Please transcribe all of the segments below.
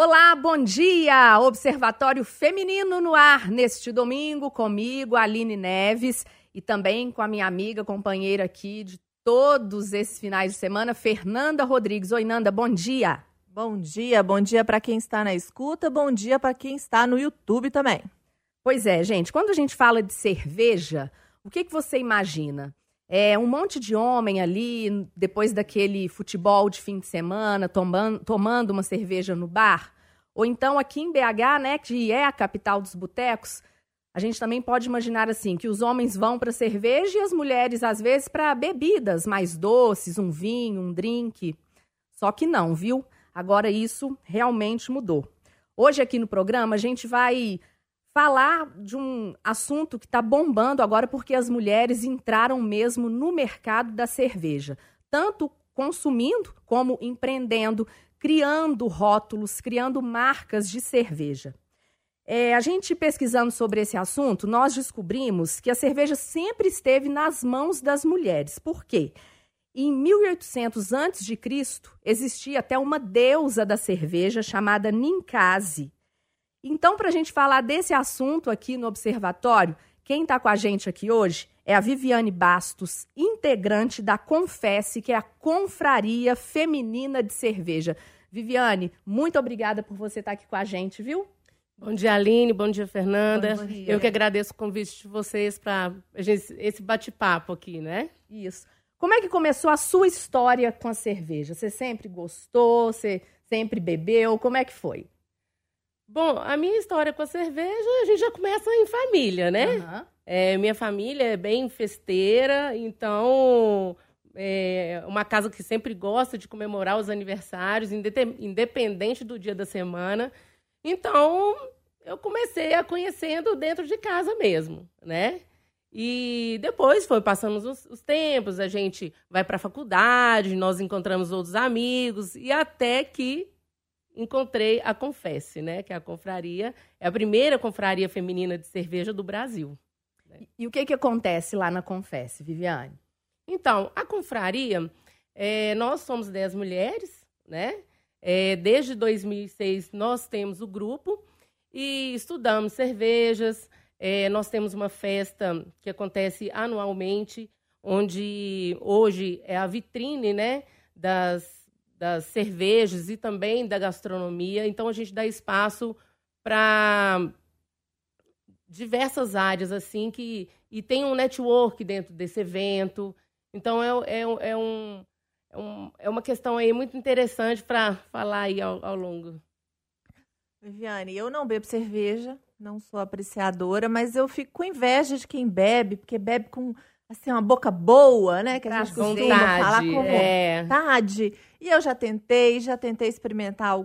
Olá, bom dia! Observatório Feminino no ar neste domingo, comigo, Aline Neves, e também com a minha amiga, companheira aqui de todos esses finais de semana, Fernanda Rodrigues. Oi, Nanda, bom dia! Bom dia, bom dia para quem está na escuta, bom dia para quem está no YouTube também. Pois é, gente, quando a gente fala de cerveja, o que, que você imagina? É um monte de homem ali, depois daquele futebol de fim de semana, tomando, tomando uma cerveja no bar? Ou então aqui em BH, né, que é a capital dos botecos, a gente também pode imaginar assim, que os homens vão para cerveja e as mulheres, às vezes, para bebidas mais doces, um vinho, um drink. Só que não, viu? Agora isso realmente mudou. Hoje aqui no programa a gente vai falar de um assunto que está bombando agora porque as mulheres entraram mesmo no mercado da cerveja, tanto consumindo como empreendendo, criando rótulos, criando marcas de cerveja. É, a gente pesquisando sobre esse assunto, nós descobrimos que a cerveja sempre esteve nas mãos das mulheres. Por quê? Em 1800 a.C., existia até uma deusa da cerveja chamada Ninkasi. Então, para a gente falar desse assunto aqui no Observatório, quem está com a gente aqui hoje é a Viviane Bastos, integrante da Confesse, que é a Confraria Feminina de Cerveja. Viviane, muito obrigada por você estar tá aqui com a gente, viu? Bom dia, Aline. Bom dia, Fernanda. Bom dia. Eu que agradeço o convite de vocês para esse bate-papo aqui, né? Isso. Como é que começou a sua história com a cerveja? Você sempre gostou? Você sempre bebeu? Como é que foi? Bom, a minha história com a cerveja, a gente já começa em família, né? Uhum. É, minha família é bem festeira, então é uma casa que sempre gosta de comemorar os aniversários, independente do dia da semana. Então, eu comecei a conhecendo dentro de casa mesmo, né? E depois foi passando os, os tempos, a gente vai para a faculdade, nós encontramos outros amigos, e até que encontrei a Confesse, né? Que é a confraria, é a primeira confraria feminina de cerveja do Brasil. Né? E, e o que, que acontece lá na Confesse, Viviane? Então, a confraria, é, nós somos 10 mulheres, né? É, desde 2006 nós temos o grupo e estudamos cervejas, é, nós temos uma festa que acontece anualmente, onde hoje é a vitrine né, das, das cervejas e também da gastronomia. Então, a gente dá espaço para diversas áreas, assim, que, e tem um network dentro desse evento. Então, é, é, é, um, é, um, é uma questão aí muito interessante para falar aí ao, ao longo. Viviane, eu não bebo cerveja, não sou apreciadora, mas eu fico com inveja de quem bebe, porque bebe com assim uma boca boa, né? Que a gente costuma vontade, falar com é. vontade. E eu já tentei, já tentei experimentar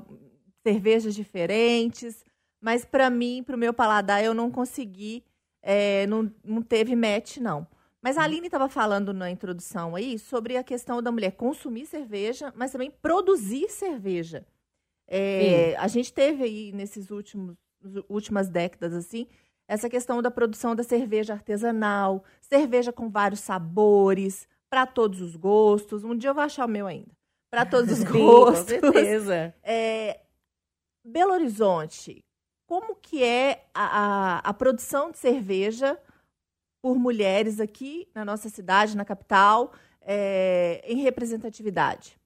cervejas diferentes, mas para mim, para o meu paladar, eu não consegui, é, não, não teve match, não. Mas a hum. Aline estava falando na introdução aí sobre a questão da mulher consumir cerveja, mas também produzir cerveja. É, a gente teve aí nesses últimos últimas décadas, assim, essa questão da produção da cerveja artesanal, cerveja com vários sabores, para todos os gostos. Um dia eu vou achar o meu ainda. Para todos os Sim, gostos. Com certeza. É, Belo Horizonte, como que é a, a, a produção de cerveja por mulheres aqui na nossa cidade, na capital, é, em representatividade?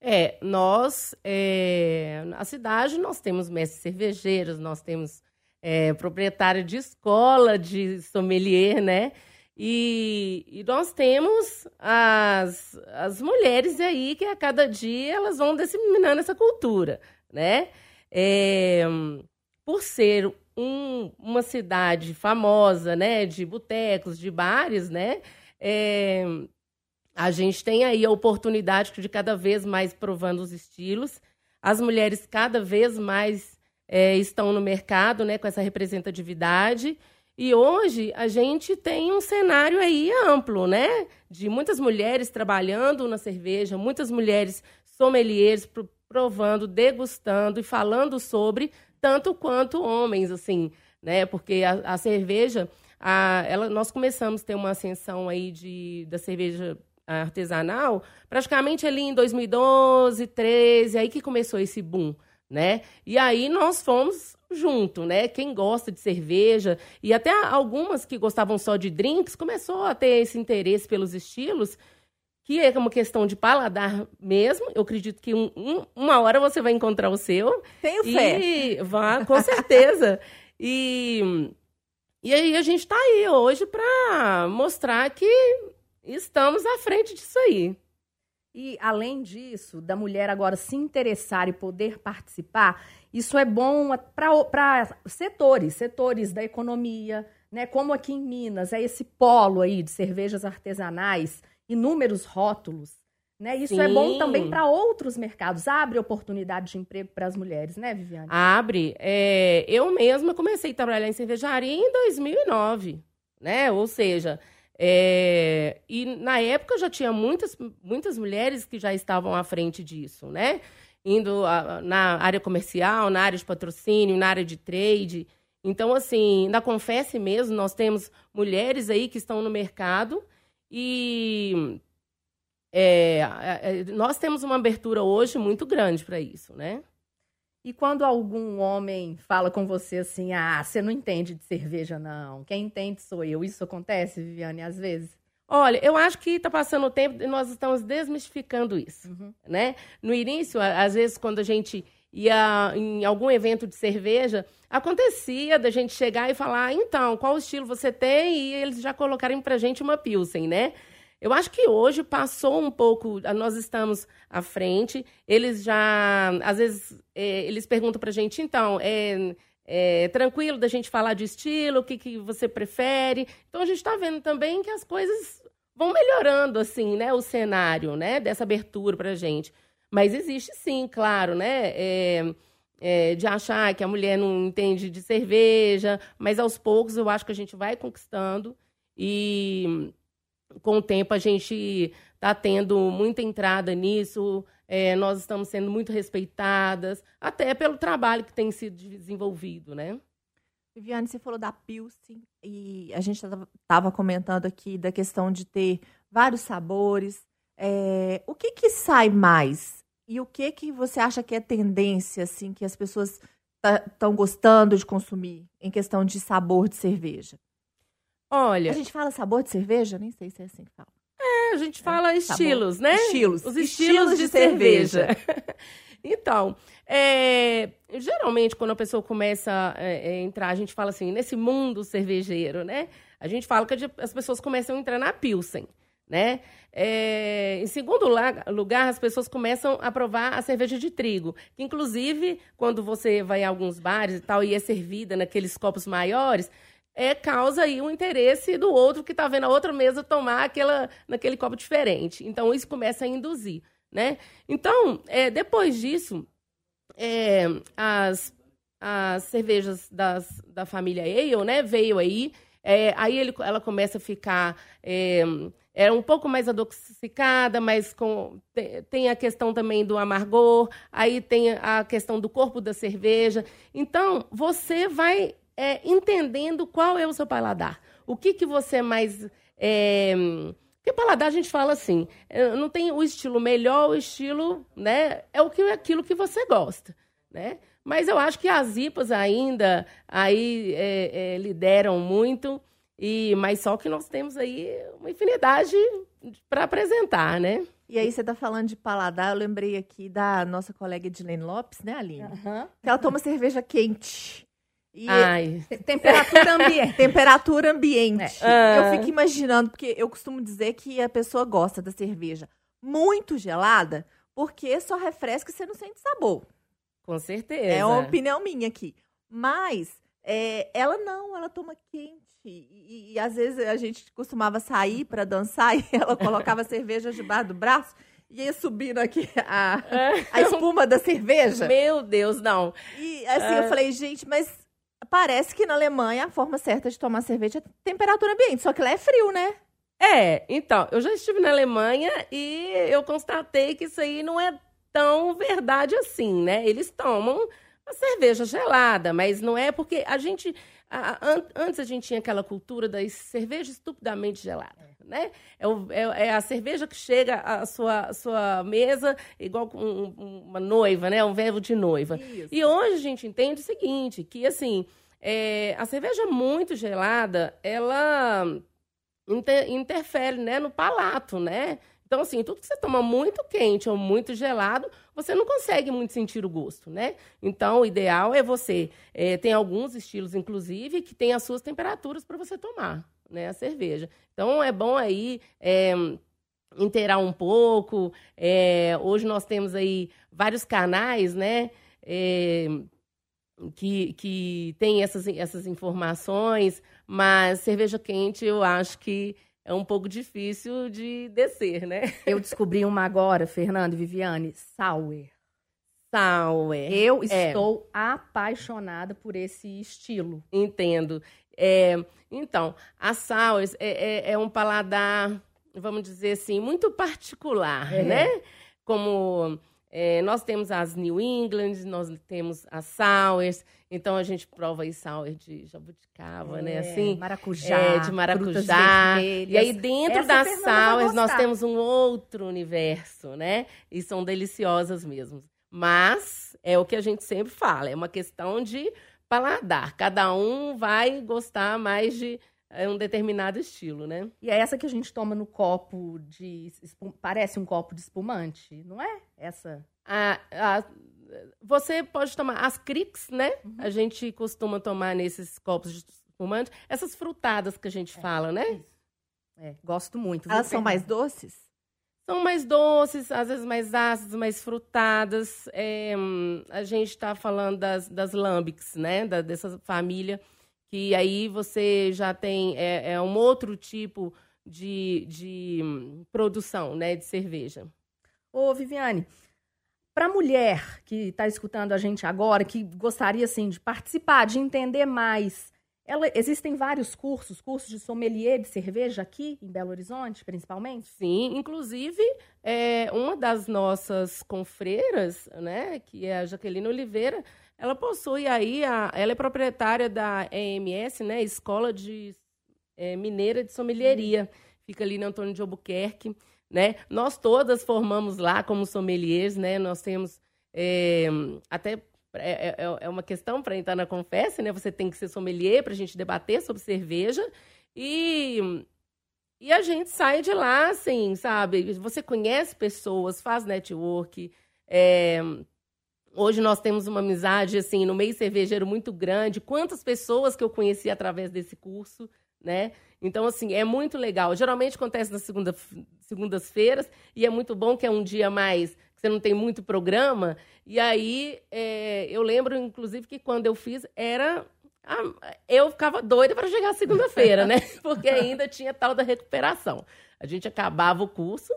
É, nós, é, na cidade, nós temos mestres cervejeiros, nós temos é, proprietário de escola de sommelier, né? E, e, nós temos as, as mulheres aí que a cada dia elas vão disseminando essa cultura, né? É, por ser um, uma cidade famosa, né, de botecos, de bares, né, é, a gente tem aí a oportunidade de cada vez mais provando os estilos. As mulheres cada vez mais é, estão no mercado, né, com essa representatividade. E hoje a gente tem um cenário aí amplo, né, de muitas mulheres trabalhando na cerveja, muitas mulheres sommeliers provando, degustando e falando sobre, tanto quanto homens, assim, né, porque a, a cerveja, a, ela, nós começamos a ter uma ascensão aí de, da cerveja artesanal, praticamente ali em 2012, 13, aí que começou esse boom, né? E aí nós fomos junto, né? Quem gosta de cerveja e até algumas que gostavam só de drinks começou a ter esse interesse pelos estilos, que é uma questão de paladar mesmo. Eu acredito que um, um, uma hora você vai encontrar o seu. Tenho fé. E vá, com certeza. e e aí a gente está aí hoje para mostrar que estamos à frente disso aí. E além disso, da mulher agora se interessar e poder participar, isso é bom para setores, setores da economia, né? Como aqui em Minas, é esse polo aí de cervejas artesanais, inúmeros rótulos. Né? Isso Sim. é bom também para outros mercados. Abre oportunidade de emprego para as mulheres, né, Viviane? Abre. É, eu mesma comecei a trabalhar em cervejaria em 2009, né? Ou seja, é, e na época já tinha muitas, muitas mulheres que já estavam à frente disso, né? Indo a, na área comercial, na área de patrocínio, na área de trade. Então, assim, na Confesse mesmo, nós temos mulheres aí que estão no mercado e é, nós temos uma abertura hoje muito grande para isso, né? E quando algum homem fala com você assim, ah, você não entende de cerveja, não. Quem entende sou eu. Isso acontece, Viviane, às vezes? Olha, eu acho que está passando o tempo e nós estamos desmistificando isso, uhum. né? No início, às vezes, quando a gente ia em algum evento de cerveja, acontecia da gente chegar e falar, então, qual estilo você tem? E eles já colocarem pra gente uma Pilsen, né? Eu acho que hoje passou um pouco, nós estamos à frente, eles já, às vezes, é, eles perguntam para a gente, então, é, é, tranquilo da gente falar de estilo, o que, que você prefere? Então, a gente está vendo também que as coisas vão melhorando, assim, né, o cenário, né, dessa abertura para a gente. Mas existe sim, claro, né, é, é, de achar que a mulher não entende de cerveja, mas aos poucos eu acho que a gente vai conquistando e com o tempo a gente está tendo muita entrada nisso, é, nós estamos sendo muito respeitadas, até pelo trabalho que tem sido desenvolvido, né? Viviane, você falou da Pilsen e a gente estava comentando aqui da questão de ter vários sabores. É, o que que sai mais? E o que que você acha que é tendência, assim, que as pessoas estão gostando de consumir em questão de sabor de cerveja? Olha. A gente fala sabor de cerveja? Nem sei se é assim que fala. É, a gente é, fala é, estilos, sabor. né? Estilos. Os estilos, estilos de, de, cerveja. cerveja. então, é, geralmente, quando a pessoa começa a é, entrar, a gente fala assim, nesse mundo cervejeiro, né? A gente fala que as pessoas começam a entrar na Pilsen, né? É, em segundo lugar, as pessoas começam a provar a cerveja de trigo. Que, inclusive, quando você vai a alguns bares e tal e é servida naqueles copos maiores, é, causa aí o um interesse do outro que está vendo a outra mesa tomar aquela, naquele copo diferente. Então, isso começa a induzir, né? Então, é, depois disso, é, as, as cervejas das, da família Ale, né, veio aí, é, aí ele, ela começa a ficar é, é um pouco mais adocicada, mas com, tem a questão também do amargor, aí tem a questão do corpo da cerveja. Então, você vai é, entendendo qual é o seu paladar. O que, que você mais. É... Porque paladar a gente fala assim, é, não tem o estilo melhor, o estilo, né? É o que é aquilo que você gosta, né? Mas eu acho que as IPAs ainda aí é, é, lideram muito, e mas só que nós temos aí uma infinidade para apresentar, né? E aí você está falando de paladar, eu lembrei aqui da nossa colega Edilene Lopes, né, Aline? Uhum. Que ela toma cerveja quente. E Ai. Temperatura ambiente. temperatura ambiente. É. Eu fico imaginando, porque eu costumo dizer que a pessoa gosta da cerveja muito gelada, porque só refresca e você não sente sabor. Com certeza. É uma opinião minha aqui. Mas é, ela não, ela toma quente. E, e, e, às vezes a gente costumava sair para dançar e ela colocava cerveja debaixo do braço e ia subindo aqui a, a espuma da cerveja. Meu Deus, não. E assim, eu falei, gente, mas Parece que na Alemanha a forma certa de tomar cerveja é temperatura ambiente, só que lá é frio, né? É, então, eu já estive na Alemanha e eu constatei que isso aí não é tão verdade assim, né? Eles tomam a cerveja gelada, mas não é porque a gente. A, a, antes a gente tinha aquela cultura da cerveja estupidamente gelada, né? É, o, é, é, a cerveja que chega à sua, à sua mesa igual um, um, uma noiva, né? Um verbo de noiva. Isso. E hoje a gente entende o seguinte, que assim, é, a cerveja muito gelada, ela inter, interfere né, no palato, né? Então, assim, tudo que você toma muito quente ou muito gelado, você não consegue muito sentir o gosto, né? Então, o ideal é você. É, tem alguns estilos, inclusive, que tem as suas temperaturas para você tomar, né? A cerveja. Então, é bom aí. É, inteirar um pouco. É, hoje nós temos aí vários canais, né? É, que, que tem essas, essas informações, mas cerveja quente eu acho que é um pouco difícil de descer, né? Eu descobri uma agora, Fernando e Viviane, sour. Sour. Eu é. estou apaixonada por esse estilo. Entendo. É, então, a sour é, é, é, um paladar, vamos dizer assim, muito particular, é. né? Como é, nós temos as New England, nós temos as sours, então a gente prova aí sour de jabuticaba, né, é, né? Assim, maracujá, é, de maracujá. E aí dentro Essa das sours nós temos um outro universo, né? E são deliciosas mesmo. Mas é o que a gente sempre fala, é uma questão de paladar. Cada um vai gostar mais de é um determinado estilo, né? E é essa que a gente toma no copo de. Parece um copo de espumante, não é? Essa. A, a, você pode tomar as cricks, né? Uhum. A gente costuma tomar nesses copos de espumante. Essas frutadas que a gente é, fala, né? É, gosto muito. Elas são mais doces? São mais doces, às vezes mais ácidas, mais frutadas. É, a gente está falando das, das lambics, né? Da, dessa família que aí você já tem é, é um outro tipo de, de produção né, de cerveja. Ô, Viviane, para mulher que está escutando a gente agora, que gostaria assim, de participar, de entender mais, ela, existem vários cursos, cursos de sommelier de cerveja aqui em Belo Horizonte, principalmente? Sim, inclusive é, uma das nossas confreiras, né, que é a Jaqueline Oliveira, ela possui aí, a, ela é proprietária da EMS, né, Escola de é, Mineira de Sommelieria, fica ali no Antônio de Albuquerque, né? Nós todas formamos lá como sommeliers, né? Nós temos é, até é, é, é uma questão para entrar na confessa, né? Você tem que ser sommelier para a gente debater sobre cerveja e e a gente sai de lá, assim, sabe? Você conhece pessoas, faz network, é, Hoje nós temos uma amizade, assim, no meio cervejeiro muito grande. Quantas pessoas que eu conheci através desse curso, né? Então, assim, é muito legal. Geralmente acontece nas segunda, segundas-feiras e é muito bom que é um dia mais você não tem muito programa. E aí, é, eu lembro, inclusive, que quando eu fiz, era eu ficava doida para chegar segunda-feira, né? Porque ainda tinha tal da recuperação. A gente acabava o curso,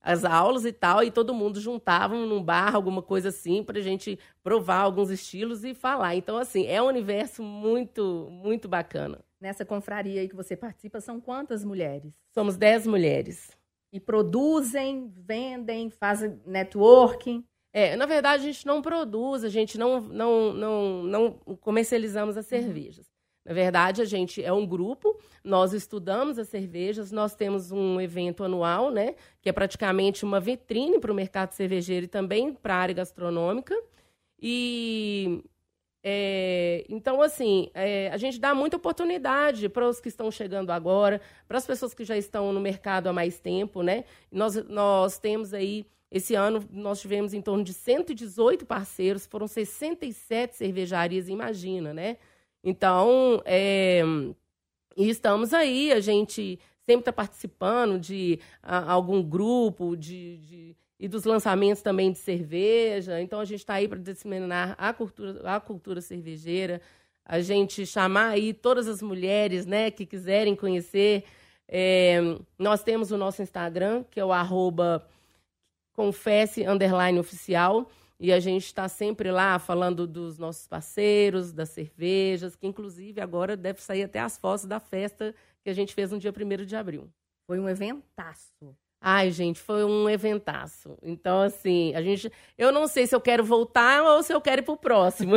as aulas e tal, e todo mundo juntava num bar, alguma coisa assim, para a gente provar alguns estilos e falar. Então, assim, é um universo muito, muito bacana. Nessa confraria aí que você participa, são quantas mulheres? Somos dez mulheres. E produzem, vendem, fazem networking? É, na verdade, a gente não produz, a gente não, não, não, não comercializamos as cervejas. Na verdade, a gente é um grupo, nós estudamos as cervejas, nós temos um evento anual, né, que é praticamente uma vitrine para o mercado cervejeiro e também para a área gastronômica. E é, então, assim, é, a gente dá muita oportunidade para os que estão chegando agora, para as pessoas que já estão no mercado há mais tempo, né? Nós, nós temos aí, esse ano, nós tivemos em torno de 118 parceiros, foram 67 cervejarias, imagina, né? Então, é, e estamos aí, a gente sempre está participando de a, algum grupo, de, de, e dos lançamentos também de cerveja. Então, a gente está aí para disseminar a cultura, a cultura cervejeira, a gente chamar aí todas as mulheres né, que quiserem conhecer. É, nós temos o nosso Instagram, que é o arroba confesse oficial. E a gente está sempre lá falando dos nossos parceiros, das cervejas, que inclusive agora deve sair até as fotos da festa que a gente fez no dia 1 de abril. Foi um eventaço. Ai, gente, foi um eventaço. Então, assim, a gente. Eu não sei se eu quero voltar ou se eu quero ir pro próximo.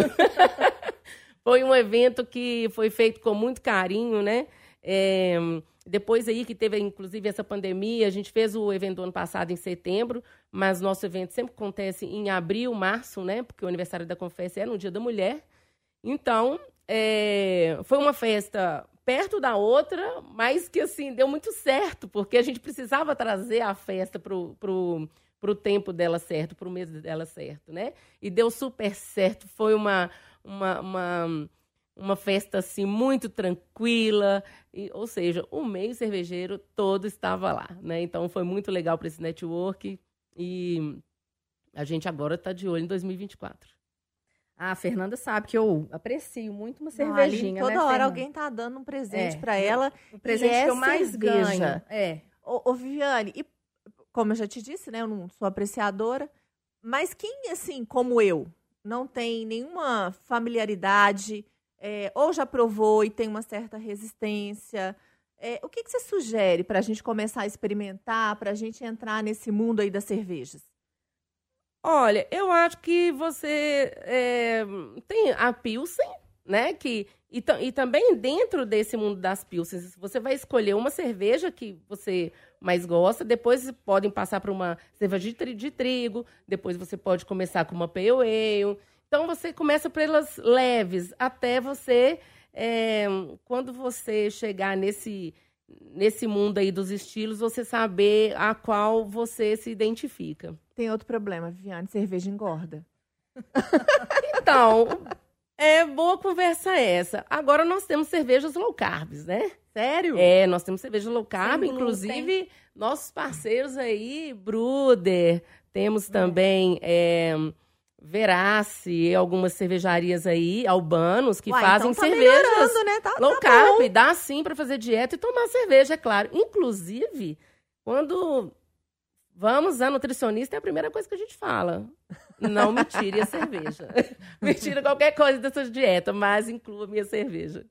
foi um evento que foi feito com muito carinho, né? É, depois aí que teve, inclusive, essa pandemia, a gente fez o evento do ano passado em setembro, mas nosso evento sempre acontece em abril, março, né? Porque o aniversário da Confessa é no Dia da Mulher. Então, é, foi uma festa perto da outra, mas que, assim, deu muito certo, porque a gente precisava trazer a festa pro, pro, pro tempo dela certo, pro mês dela certo, né? E deu super certo. Foi uma... uma, uma uma festa assim muito tranquila, e, ou seja, o meio cervejeiro todo estava lá, né? Então foi muito legal para esse network e a gente agora está de olho em 2024. Ah, a Fernanda sabe que eu aprecio muito uma cervejinha, Não, ali, toda né, hora Fernanda? alguém tá dando um presente é, para ela. O presente é que eu mais cerveja. ganho. É. Ô, ô, Viviane, e como eu já te disse, né, eu não sou apreciadora, mas quem, assim, como eu, não tem nenhuma familiaridade é, ou já provou e tem uma certa resistência. É, o que, que você sugere para a gente começar a experimentar, para a gente entrar nesse mundo aí das cervejas? Olha, eu acho que você é, tem a Pilsen, né? Que, e, e, também dentro desse mundo das Pilsens, você vai escolher uma cerveja que você mais gosta, depois podem passar para uma cerveja de, de, trigo, depois você pode começar com uma Pale Ale. Então você começa pelas leves, até você, é, quando você chegar nesse, nesse mundo aí dos estilos, você saber a qual você se identifica. Tem outro problema, Viviane, cerveja engorda. então, é boa conversa essa. Agora nós temos cervejas low carbs, né? Sério? É, nós temos cerveja low carb, inclusive nossos parceiros aí, Bruder, temos também é, Verace algumas cervejarias aí, albanos, que Uai, fazem então tá cervejas né? tá, low tá carb. Bom. Dá sim para fazer dieta e tomar cerveja, é claro. Inclusive, quando vamos a nutricionista, é a primeira coisa que a gente fala. Não me tire a cerveja. me tira qualquer coisa da sua dieta, mas inclua a minha cerveja.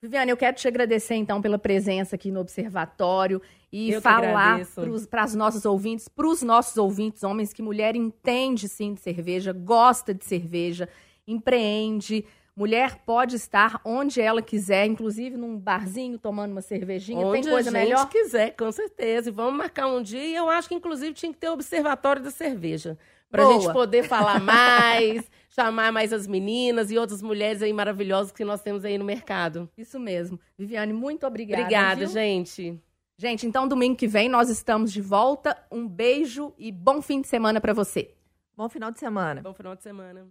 Viviane, eu quero te agradecer então pela presença aqui no Observatório e eu falar para as nossas ouvintes, para os nossos ouvintes, homens, que mulher entende sim de cerveja, gosta de cerveja, empreende. Mulher pode estar onde ela quiser, inclusive num barzinho tomando uma cervejinha. Onde Tem coisa a gente melhor? quiser, com certeza. E vamos marcar um dia. E eu acho que, inclusive, tinha que ter o observatório da cerveja. Para a gente poder falar mais, chamar mais as meninas e outras mulheres aí maravilhosas que nós temos aí no mercado. Isso mesmo. Viviane, muito obrigada. Obrigada, viu? gente. Gente, então domingo que vem nós estamos de volta. Um beijo e bom fim de semana para você. Bom final de semana. Bom final de semana.